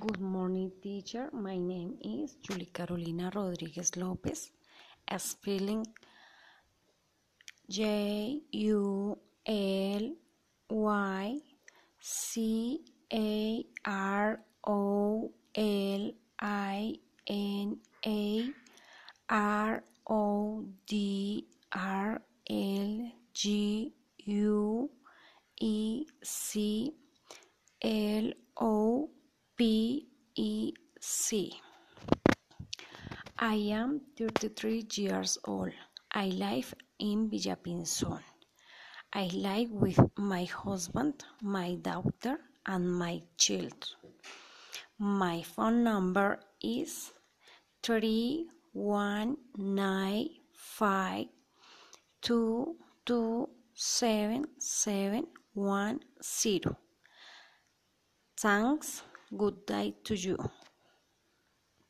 Good morning, teacher. My name is Julie Carolina Rodriguez Lopez. Spelling J U L Y C A R O L I N A R O D R L G U E C L O P E C. I am 33 years old. I live in Villapinzón. I live with my husband, my daughter, and my children. My phone number is 3195227710. Thanks. Good day to you.